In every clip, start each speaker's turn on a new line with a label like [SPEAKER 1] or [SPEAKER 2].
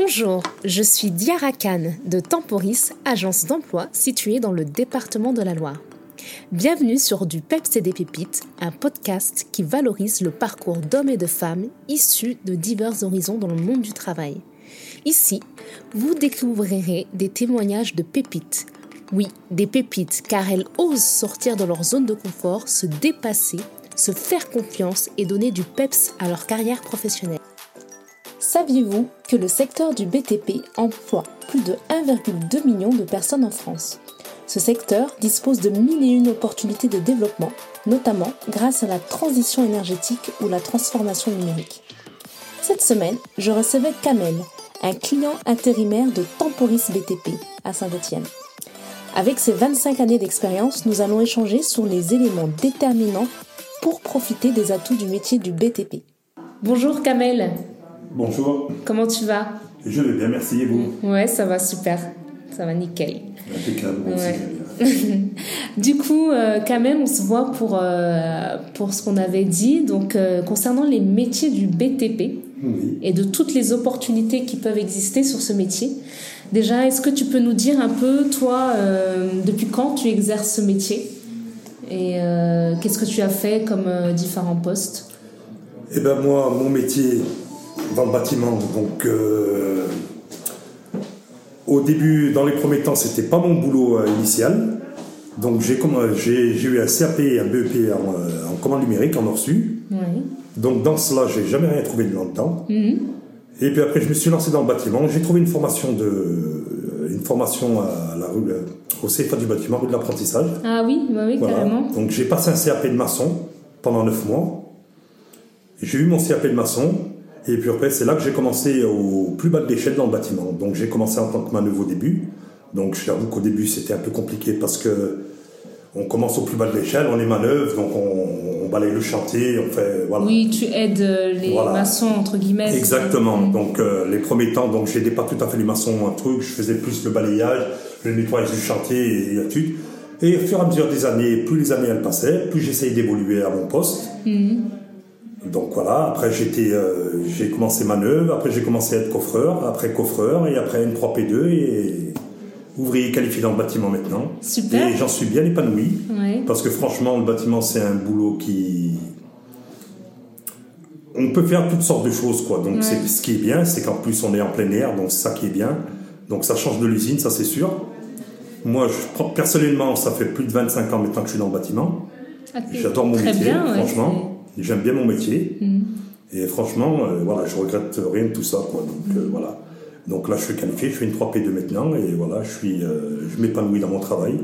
[SPEAKER 1] Bonjour, je suis Diara Khan de Temporis, agence d'emploi située dans le département de la Loire. Bienvenue sur Du Peps et des Pépites, un podcast qui valorise le parcours d'hommes et de femmes issus de divers horizons dans le monde du travail. Ici, vous découvrirez des témoignages de pépites. Oui, des pépites, car elles osent sortir de leur zone de confort, se dépasser, se faire confiance et donner du peps à leur carrière professionnelle. Saviez-vous que le secteur du BTP emploie plus de 1,2 million de personnes en France? Ce secteur dispose de mille et une opportunités de développement, notamment grâce à la transition énergétique ou la transformation numérique. Cette semaine, je recevais Kamel, un client intérimaire de Temporis BTP à Saint-Etienne. Avec ses 25 années d'expérience, nous allons échanger sur les éléments déterminants pour profiter des atouts du métier du BTP. Bonjour Kamel.
[SPEAKER 2] Bonjour.
[SPEAKER 1] Comment tu vas?
[SPEAKER 2] Je vais bien, merci. Et vous?
[SPEAKER 1] Ouais, ça va super. Ça va nickel.
[SPEAKER 2] Impeccable.
[SPEAKER 1] du coup, euh, quand même, on se voit pour, euh, pour ce qu'on avait dit. Donc, euh, concernant les métiers du BTP et de toutes les opportunités qui peuvent exister sur ce métier. Déjà, est-ce que tu peux nous dire un peu, toi, depuis quand tu exerces ce métier? Et qu'est-ce que tu as fait comme différents postes?
[SPEAKER 2] Eh ben moi, mon métier, dans le bâtiment. Donc, euh, au début, dans les premiers temps, c'était pas mon boulot euh, initial. Donc, j'ai, j'ai, eu un CAP et un BEP en, en commande numérique, en reçu. Donc, dans cela, j'ai jamais rien trouvé de là-dedans. Mhm. Et puis après, je me suis lancé dans le bâtiment. J'ai trouvé une formation de, une formation à la rue, euh, au CFA du bâtiment, rue de l'apprentissage.
[SPEAKER 1] Ah oui, bah oui, carrément.
[SPEAKER 2] Donc, j'ai passé un CAP de maçon pendant 9 mois. J'ai eu mon CAP de maçon. Et puis après, c'est là que j'ai commencé au plus bas de l'échelle dans le bâtiment. Donc j'ai commencé en tant que manœuvre au début. Donc j'avoue qu'au début c'était un peu compliqué parce que on commence au plus bas de l'échelle, on est manœuvre, donc on, balaye le chantier, on fait
[SPEAKER 1] voilà. Oui, tu aides euh, les maçons entre guillemets.
[SPEAKER 2] Exactement. Donc euh, les premiers temps, donc j'aidais pas tout à fait les maçons un truc, je faisais plus le balayage, le nettoyage du chantier et, tout. Et au fur et à mesure des années, plus les années elles passaient, plus j'essayais d'évoluer à mon poste. Mhm. Donc voilà, après j'étais, euh, j'ai commencé manœuvre, après j'ai commencé à être coffreur, après coffreur et après N3P2 et ouvrier qualifié dans le bâtiment maintenant.
[SPEAKER 1] Super.
[SPEAKER 2] Et j'en suis bien épanoui parce que franchement le bâtiment c'est un boulot qui on peut faire toutes sortes de choses quoi. Donc c'est ce qui est bien, c'est qu'en plus on est en plein air, donc c'est ça qui est bien. Donc ça change de l'usine, ça c'est sûr. Moi je, personnellement ça fait plus de 25 ans maintenant que je suis dans le bâtiment. Ah, J'adore mon métier, franchement. J'aime bien mon métier. Mm. Et franchement, euh, voilà, je regrette rien de tout ça. Quoi. Donc, euh, voilà. Donc là, je suis qualifié, je fais une 3P2 maintenant. Et voilà, je, suis, euh, je m'épanouis dans mon travail,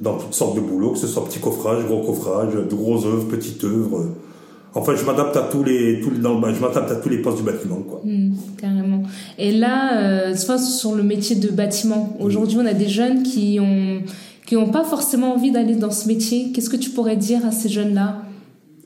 [SPEAKER 2] dans toutes sortes de boulots, que ce soit petit coffrage, gros coffrage, de grosses œuvres, petites œuvres. Enfin, je m'adapte à tous les, tous dans le, je m'adapte à tous les postes du bâtiment, quoi.
[SPEAKER 1] Mm, carrément. Et là, euh, sur le métier de bâtiment, aujourd'hui, on a des jeunes qui ont qui n'ont pas forcément envie d'aller dans ce métier. Qu'est-ce que tu pourrais dire à ces jeunes-là?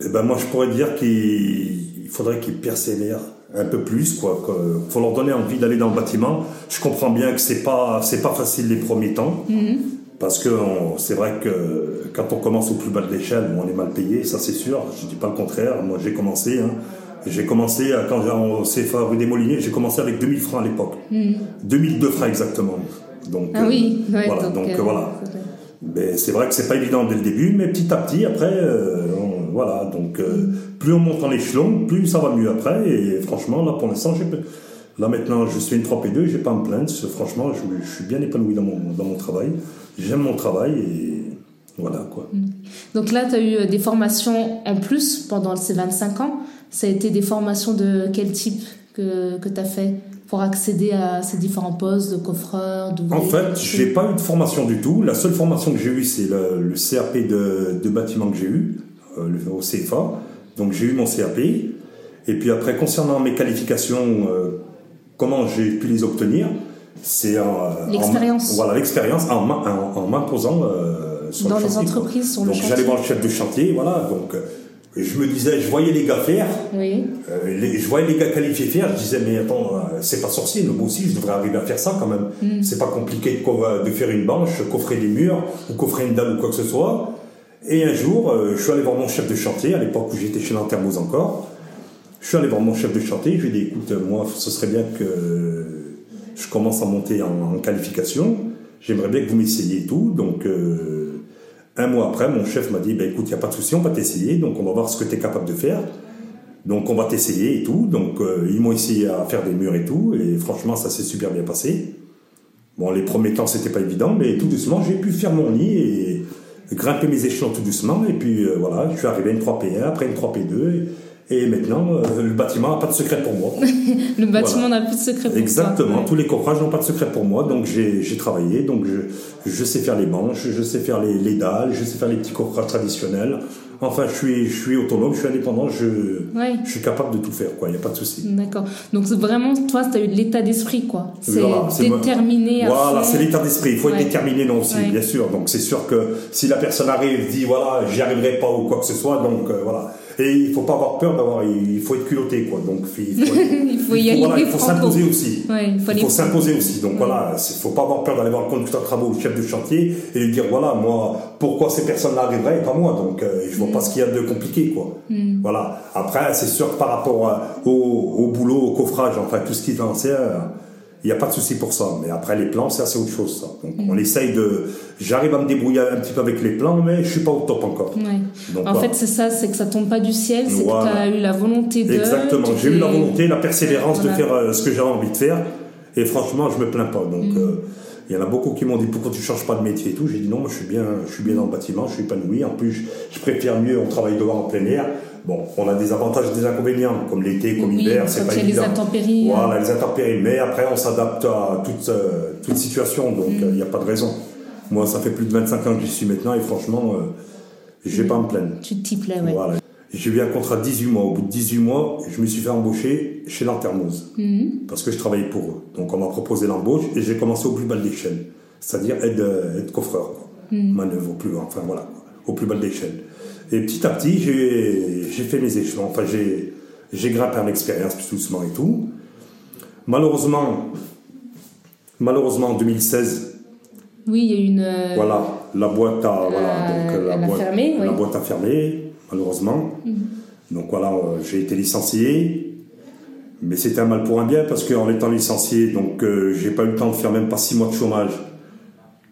[SPEAKER 2] Eh ben moi je pourrais dire qu'il faudrait qu'ils persévèrent un peu plus quoi. Il faut leur donner envie d'aller dans le bâtiment. Je comprends bien que c'est pas c'est pas facile les premiers temps mm-hmm. parce que c'est vrai que quand on commence au plus bas de l'échelle, on est mal payé, ça c'est sûr. Je dis pas le contraire. Moi j'ai commencé. Hein. J'ai commencé quand j'ai CFA rue des Moliniers, j'ai commencé avec 2000 francs à l'époque. 2002 mm. francs exactement.
[SPEAKER 1] Donc ah oui,
[SPEAKER 2] euh, voilà. Donc, euh, voilà. Mais c'est vrai que c'est pas évident dès le début, mais petit à petit après, euh, voilà, donc euh, plus on monte en échelon, plus ça va mieux après. Et franchement, là pour l'instant, là maintenant, je suis une 3P2, j'ai pas à me plaindre. Franchement, je, suis bien épanoui dans mon, dans mon travail. J'aime mon travail et voilà quoi. Mm.
[SPEAKER 1] Donc là, tu as eu euh, des formations en plus pendant ces 25 ans. Ça a été des formations de quel type que, que tu as fait pour accéder à ces différents postes de coffreur
[SPEAKER 2] En fait, j'ai pas eu de formation du tout. La seule formation que j'ai eue, c'est le, le, CRP de, de bâtiment que j'ai eu. Euh, au CFA. Donc j'ai eu mon CAP. Et puis après, concernant mes qualifications, euh, comment j'ai pu les obtenir
[SPEAKER 1] C'est l'expérience.
[SPEAKER 2] Voilà, l'expérience en, en, m'imposant euh,
[SPEAKER 1] sur Dans les entreprises, sur le
[SPEAKER 2] donc, J'allais voir le chef de chantier, voilà. Donc je me disais, je voyais les gars faire, oui. je voyais les gars qualifiés faire, je disais, mais attends, c'est pas sorcier, moi aussi je devrais arriver à faire ça quand même. Mm. C'est pas compliqué de, de, faire une banche, coffrer des murs, ou coffrer une dalle ou quoi que ce soit. Et un jour, euh, je suis allé voir mon chef de chantier, à l'époque où j'étais chez Lantermoz encore. Je suis allé voir mon chef de chantier, je lui ai dit, écoute, moi, ce serait bien que je commence à monter en, qualification. J'aimerais bien que vous m'essayiez tout. Donc, un mois après, mon chef m'a dit, bah, écoute, il n'y a pas de souci, on va t'essayer, donc on va voir ce que tu es capable de faire. Donc on va t'essayer et tout. Donc ils m'ont essayé à faire des murs et tout, et franchement, ça s'est super bien passé. Bon, les premiers temps, c'était pas évident, mais tout doucement, j'ai pu faire mon nid et grimper mes échelons tout doucement. Et puis voilà, je suis arrivé à une 3P1, après une 3P2. Et maintenant, euh, le bâtiment n'a pas de secret pour moi.
[SPEAKER 1] le bâtiment n'a plus de secret pour
[SPEAKER 2] moi. Exactement, tous les coffrages n'ont pas de secret pour moi. Donc j'ai travaillé, donc je, je, sais faire les manches, je sais faire les, les, dalles, je sais faire les petits coffrages traditionnels. Enfin, je suis, je suis autonome, je suis indépendant, je, je suis capable de tout faire, quoi. Il n'y a pas de souci.
[SPEAKER 1] D'accord. Donc vraiment, toi, tu as eu l'état d'esprit, quoi. C'est déterminé
[SPEAKER 2] à Voilà, c'est l'état d'esprit. Il faut être déterminé, non aussi, bien sûr. Donc c'est sûr que si la personne arrive, dit voilà, j'y arriverai pas ou quoi que ce soit, donc euh, voilà. Et il faut pas avoir peur d'avoir, il faut être culotté, quoi. Donc, il faut, il faut y aller. il faut s'imposer aussi. il faut, s'imposer aussi. Donc, voilà, il faut pas avoir peur d'aller voir le conducteur de travaux, le chef de chantier, et lui dire, voilà, moi, pourquoi ces personnes-là arriveraient et pas moi? Donc, euh, je vois pas ce qu'il y a de compliqué, quoi. Mm. Voilà. Après, c'est sûr que par rapport au, au, boulot, au coffrage, enfin, tout ce qui est ancien, il n'y a pas de souci pour ça. Mais après, les plans, c'est assez autre chose, ça. Donc, mm. on essaye de. J'arrive à me débrouiller un petit peu avec les plans, mais je suis pas au top encore.
[SPEAKER 1] en fait, c'est ça, c'est que ça tombe pas du ciel, c'est que tu as eu la volonté de.
[SPEAKER 2] Exactement. J'ai eu la volonté, la persévérance de faire euh, ce que j'avais envie de faire. Et franchement, je me plains pas. Donc, mm. euh, il y en a beaucoup qui m'ont dit pourquoi tu changes pas de métier et tout? J'ai dit non, moi je suis bien, je suis bien dans le bâtiment, je suis épanoui. En plus, je préfère mieux, on travaille dehors en plein air. Bon, on a des avantages et des inconvénients, comme l'été, comme l'hiver, c'est pas évident. les intempéries. Voilà, euh. les intempéries. Mais après, on s'adapte à toute, euh, toute situation, donc il mm. n'y euh, a pas de raison. Moi, ça fait plus de 25 ans que j'y suis maintenant, et franchement, je vais pas me plaindre.
[SPEAKER 1] Tu t'y plais, ouais.
[SPEAKER 2] Voilà. J'ai eu un contrat de 18 mois. Au bout de 18 mois, je me suis fait embaucher chez Lantermoz. Mm. Parce que je travaillais pour eux. Donc, on m'a proposé l'embauche, et j'ai commencé au plus bas de l'échelle. C'est-à-dire aide, aide coffreur, quoi. Mm. Manœuvre au plus, enfin voilà, au plus bas de l'échelle. Et petit à petit, j'ai fait mes échelons. Enfin, j'ai grimpé en expérience plus doucement et tout. Malheureusement, malheureusement en 2016.
[SPEAKER 1] Oui, il y a une. Euh,
[SPEAKER 2] voilà, la boîte a, voilà, donc, la, boîte, fermé, la boîte a fermé, malheureusement. Mhm. Donc voilà, euh, j'ai été licencié. Mais c'était un mal pour un bien parce qu'en étant licencié, donc euh, j'ai pas eu le temps de faire même pas six mois de chômage,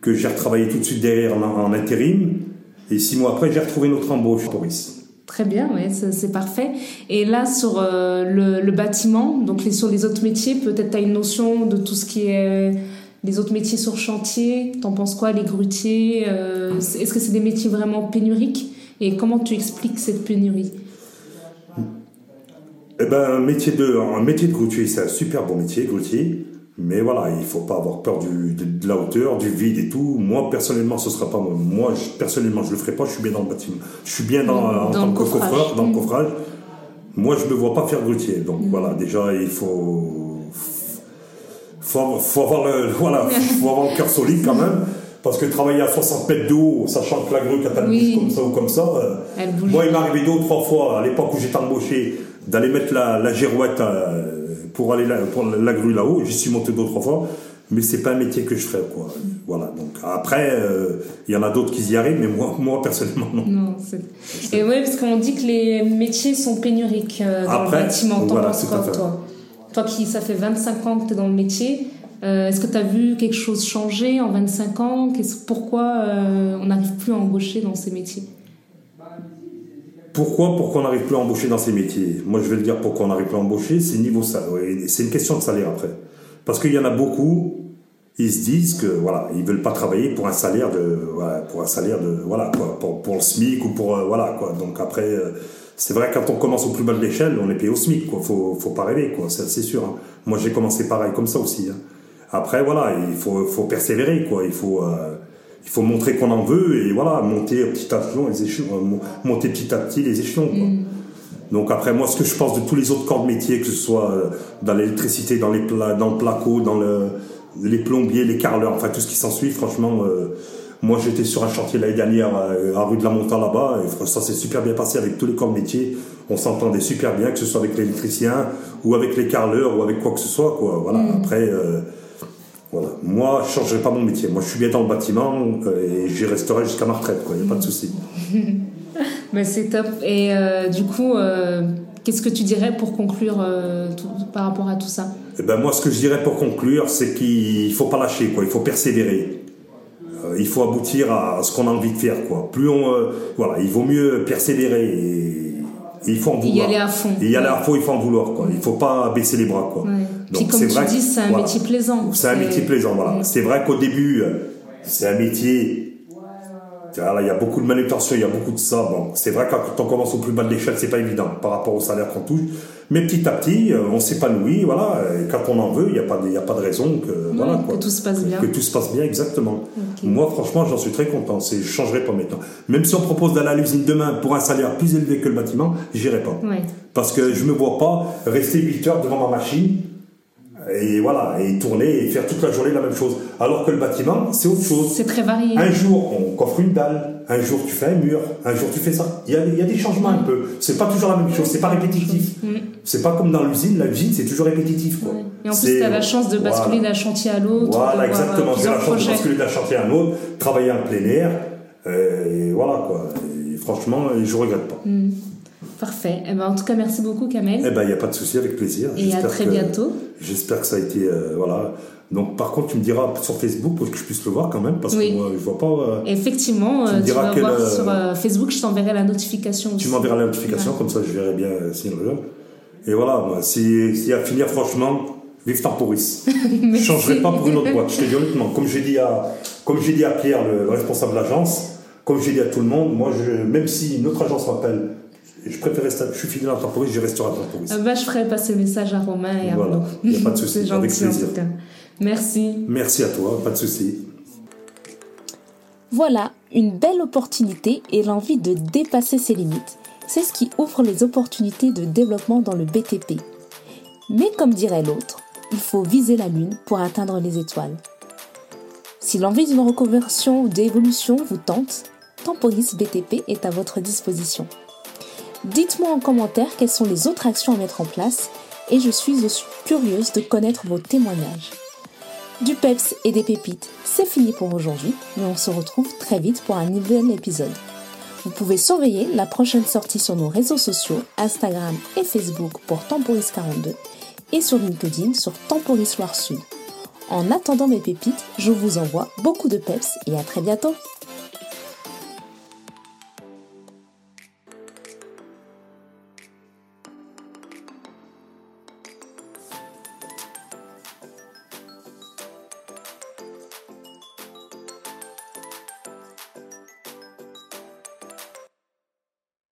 [SPEAKER 2] que j'ai retravaillé tout de suite derrière en intérim. Et six mois après, j'ai retrouvé notre embauche, Boris.
[SPEAKER 1] Très bien, oui, c'est parfait. Et là, sur euh, le, bâtiment, donc les, sur les autres métiers, peut-être tu as une notion de tout ce qui est les autres métiers sur chantier. T'en penses quoi, les grutiers euh, Est-ce que c'est des métiers vraiment pénuriques? Et comment tu expliques cette pénurie?
[SPEAKER 2] Eh ben, un métier de, un métier de grutier, c'est un super bon métier, grutier. Mais voilà, il faut pas avoir peur du, de, la hauteur, du vide et tout. Moi, personnellement, ce sera pas moi. Moi, personnellement, je le ferai pas. Je suis bien dans le bâtiment. Je suis bien dans, en tant que coffreur, dans le mm. coffrage. Moi, je me vois pas faire grutier. Donc mm. voilà, déjà, il faut, faut, faut avoir le, voilà, faut avoir le cœur solide quand même. Parce que travailler à 60 mètres de haut, sachant que la grue, quand elle bouge comme ça ou comme ça, euh, moi, il m'est arrivé deux ou trois fois, à l'époque où j'étais embauché, d'aller mettre la, la girouette euh, pour aller pour la grue là-haut. J'y suis monté d'autres fois, mais c'est pas un métier que je ferais quoi. Voilà. Donc après, euh, il y en a d'autres qui y arrivent, mais moi, moi personnellement non. non
[SPEAKER 1] et oui, parce qu'on dit que les métiers sont pénuriques euh, dans le bâtiment. T'en penses quoi, toi? Toi qui ça fait 25 ans que tu es dans le métier. Euh, est-ce que tu as vu quelque chose changer en 25 ans? Pourquoi on n'arrive plus à embaucher dans ces métiers?
[SPEAKER 2] Pourquoi? Pourquoi on n'arrive plus à embaucher dans ces métiers? Moi, je vais le dire pourquoi on n'arrive plus à embaucher, c'est niveau salaire. C'est une question de salaire après. Parce qu'il y en a beaucoup, ils se disent que voilà, ils veulent pas travailler pour un salaire de pour un salaire de voilà pour, pour le SMIC ou pour euh, voilà quoi. Donc après euh, c'est vrai quand on commence au plus bas de l'échelle, on est payé au SMIC quoi. Faut faut pas rêver quoi, c'est sûr. Hein. Moi, j'ai commencé pareil comme ça aussi. Hein. Après voilà, il faut faut persévérer quoi, il faut euh, il faut montrer qu'on en veut et voilà, monter petit à petit les échelons, euh, monter petit à petit les échelons. Mm. Donc après, moi, ce que je pense de tous les autres corps de métier, que ce soit euh, dans l'électricité, dans, les dans le placo, dans le, les plombiers, les carleurs, enfin tout ce qui s'ensuit, franchement, euh, moi j'étais sur un chantier l'année dernière à, rue de la Montagne là-bas, et ça s'est super bien passé avec tous les corps de métier. On s'entendait super bien, que ce soit avec l'électricien, ou avec les carleurs, ou avec quoi que ce soit, quoi. Voilà. Mm. Après, voilà. Moi, je ne changerai pas mon métier. Moi, je suis bien dans le bâtiment euh, et j'y resterai jusqu'à ma retraite. Il n'y a pas de souci.
[SPEAKER 1] Mais c'est top. Et euh, du coup, euh, qu'est-ce que tu dirais pour conclure par rapport à tout ça?
[SPEAKER 2] Eh ben moi, ce que je dirais pour conclure, c'est qu'il faut pas lâcher, quoi. Il faut persévérer. Il faut aboutir à ce qu'on a envie de faire, quoi. Plus on, voilà, il vaut mieux persévérer et, et il faut en vouloir.
[SPEAKER 1] Y aller à fond.
[SPEAKER 2] Et y aller à fond, il faut en vouloir, quoi. Il faut pas baisser les bras, quoi.
[SPEAKER 1] Ouais. Puis comme tu dis, c'est un
[SPEAKER 2] voilà,
[SPEAKER 1] métier plaisant.
[SPEAKER 2] C'est un métier plaisant, voilà. C'est vrai qu'au début, euh, c'est un métier. Voilà, il y a beaucoup de manutention, il y a beaucoup de ça. Bon, c'est vrai que quand on commence au plus bas de l'échelle, c'est pas évident par rapport au salaire qu'on touche. Mais petit à petit, euh, on s'épanouit, voilà. Et quand on en veut, il n'y a pas, de- il y a pas de raison que, voilà, quoi.
[SPEAKER 1] que tout se passe bien.
[SPEAKER 2] Que tout se passe bien, exactement. Moi, franchement, j'en suis très content. Je changerai pas maintenant. Même si on propose d'aller à l'usine demain pour un salaire plus élevé que le bâtiment, j'irai pas.
[SPEAKER 1] Ouais.
[SPEAKER 2] Parce que je me vois pas rester 8 heures devant ma machine et voilà, et tourner et faire toute la journée la même chose. Alors que le bâtiment, c'est autre chose.
[SPEAKER 1] C'est très varié.
[SPEAKER 2] Un jour, on coffre une dalle. Un jour, tu fais un mur. Un jour, tu fais ça. Il y a, il y a des changements un peu. C'est pas toujours la même chose. C'est pas répétitif. C'est pas comme dans l'usine. L'usine, c'est toujours répétitif. Quoi.
[SPEAKER 1] Ouais. Et en plus, tu as la chance de basculer
[SPEAKER 2] voilà.
[SPEAKER 1] d'un chantier à l'autre.
[SPEAKER 2] Voilà,
[SPEAKER 1] euh,
[SPEAKER 2] exactement. J'ai
[SPEAKER 1] plusieurs
[SPEAKER 2] la chance de basculer d'un chantier à un autre, travailler en plein air. euh, et voilà, quoi. Et franchement, je regrette pas.
[SPEAKER 1] Parfait. Eh ben, en tout cas, merci beaucoup, Kamel.
[SPEAKER 2] Eh ben, il n'y a pas de souci, avec plaisir.
[SPEAKER 1] Et à très
[SPEAKER 2] que-
[SPEAKER 1] bientôt.
[SPEAKER 2] J'espère que ça a été, euh, voilà. Donc, par contre, tu me diras sur Facebook pour que je puisse le voir quand même, parce
[SPEAKER 1] Oui.
[SPEAKER 2] que moi, je vois pas. euh,
[SPEAKER 1] Effectivement,
[SPEAKER 2] Tu
[SPEAKER 1] euh,
[SPEAKER 2] me
[SPEAKER 1] tu,
[SPEAKER 2] diras
[SPEAKER 1] vas voir
[SPEAKER 2] euh,
[SPEAKER 1] sur euh, Facebook, je t'enverrai la notification.
[SPEAKER 2] tu m'enverras la notification, comme ça, je verrai bien euh, a le. Et voilà, moi, si, si à finir, franchement, vive Temporis. je changerai pas pour une autre boîte. Je te dis honnêtement, comme j'ai dit à, comme j'ai dit à Pierre, le, le responsable de l'agence, comme j'ai dit à tout le monde, moi, je, même si une autre agence m'appelle, je préfère rester, je suis fidèle à Temporis, je resterai à Temporis.
[SPEAKER 1] Euh, bah, je ferai passer le message à Romain et à
[SPEAKER 2] Voilà.
[SPEAKER 1] Arnaud.
[SPEAKER 2] A pas de souci, avec
[SPEAKER 1] gentil en
[SPEAKER 2] plaisir.
[SPEAKER 1] tout cas. Merci.
[SPEAKER 2] Merci à toi, pas de souci.
[SPEAKER 1] Voilà, une belle opportunité et l'envie de dépasser ses limites. C'est ce qui ouvre les opportunités de développement dans le BTP. Mais comme dirait l'autre, il faut viser la lune pour atteindre les étoiles. Si l'envie d'une reconversion ou d'évolution vous tente, Temporis BTP est à votre disposition. Dites-moi en commentaire quelles sont les autres actions à mettre en place et je suis aussi curieuse de connaître vos témoignages. Du peps et des pépites, c'est fini pour aujourd'hui, mais on se retrouve très vite pour un nouvel épisode. Vous pouvez surveiller la prochaine sortie sur nos réseaux sociaux, Instagram et Facebook pour Temporis42 et sur LinkedIn sur Temporis Loire Sud. En attendant mes pépites, je vous envoie beaucoup de peps et à très bientôt